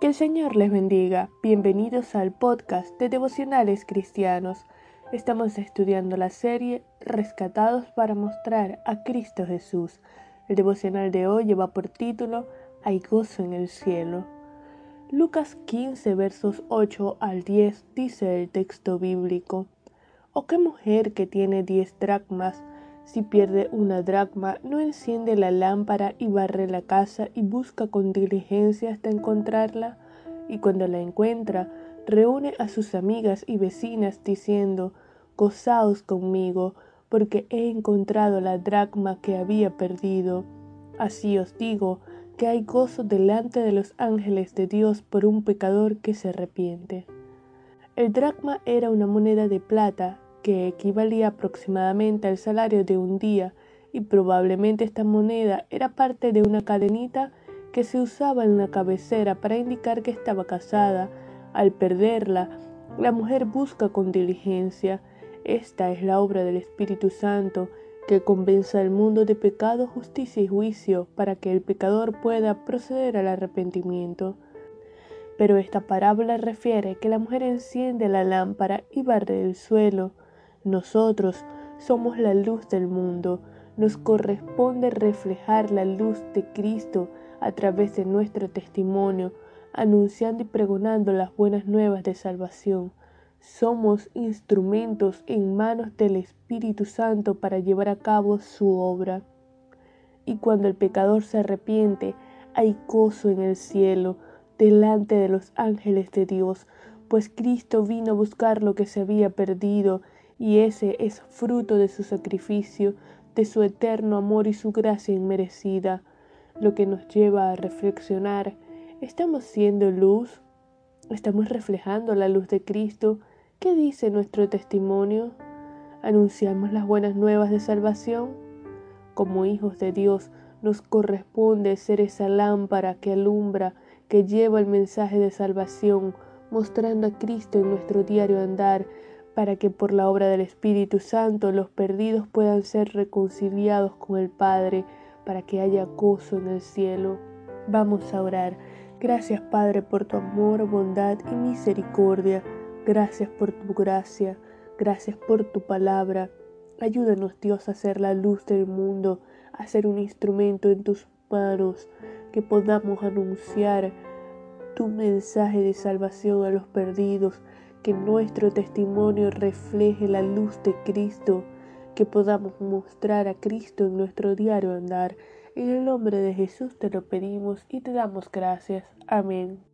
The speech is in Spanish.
Que el Señor les bendiga. Bienvenidos al podcast de Devocionales Cristianos. Estamos estudiando la serie Rescatados para mostrar a Cristo Jesús. El devocional de hoy lleva por título Hay gozo en el cielo. Lucas 15 versos 8 al 10 dice el texto bíblico. ¿O qué mujer que tiene diez dracmas si pierde una dracma, no enciende la lámpara y barre la casa y busca con diligencia hasta encontrarla, y cuando la encuentra, reúne a sus amigas y vecinas diciendo, Gozaos conmigo, porque he encontrado la dracma que había perdido. Así os digo, que hay gozo delante de los ángeles de Dios por un pecador que se arrepiente. El dracma era una moneda de plata que equivalía aproximadamente al salario de un día, y probablemente esta moneda era parte de una cadenita que se usaba en la cabecera para indicar que estaba casada. Al perderla, la mujer busca con diligencia. Esta es la obra del Espíritu Santo, que convence al mundo de pecado, justicia y juicio, para que el pecador pueda proceder al arrepentimiento. Pero esta parábola refiere que la mujer enciende la lámpara y barre el suelo, nosotros somos la luz del mundo. Nos corresponde reflejar la luz de Cristo a través de nuestro testimonio, anunciando y pregonando las buenas nuevas de salvación. Somos instrumentos en manos del Espíritu Santo para llevar a cabo su obra. Y cuando el pecador se arrepiente, hay gozo en el cielo, delante de los ángeles de Dios, pues Cristo vino a buscar lo que se había perdido y ese es fruto de su sacrificio, de su eterno amor y su gracia inmerecida, lo que nos lleva a reflexionar, ¿estamos siendo luz? ¿Estamos reflejando la luz de Cristo? ¿Qué dice nuestro testimonio? ¿Anunciamos las buenas nuevas de salvación? Como hijos de Dios, nos corresponde ser esa lámpara que alumbra, que lleva el mensaje de salvación, mostrando a Cristo en nuestro diario andar, para que por la obra del Espíritu Santo los perdidos puedan ser reconciliados con el Padre, para que haya gozo en el cielo. Vamos a orar. Gracias Padre por tu amor, bondad y misericordia. Gracias por tu gracia. Gracias por tu palabra. Ayúdanos Dios a ser la luz del mundo, a ser un instrumento en tus manos, que podamos anunciar tu mensaje de salvación a los perdidos, que nuestro testimonio refleje la luz de Cristo, que podamos mostrar a Cristo en nuestro diario andar. En el nombre de Jesús te lo pedimos y te damos gracias. Amén.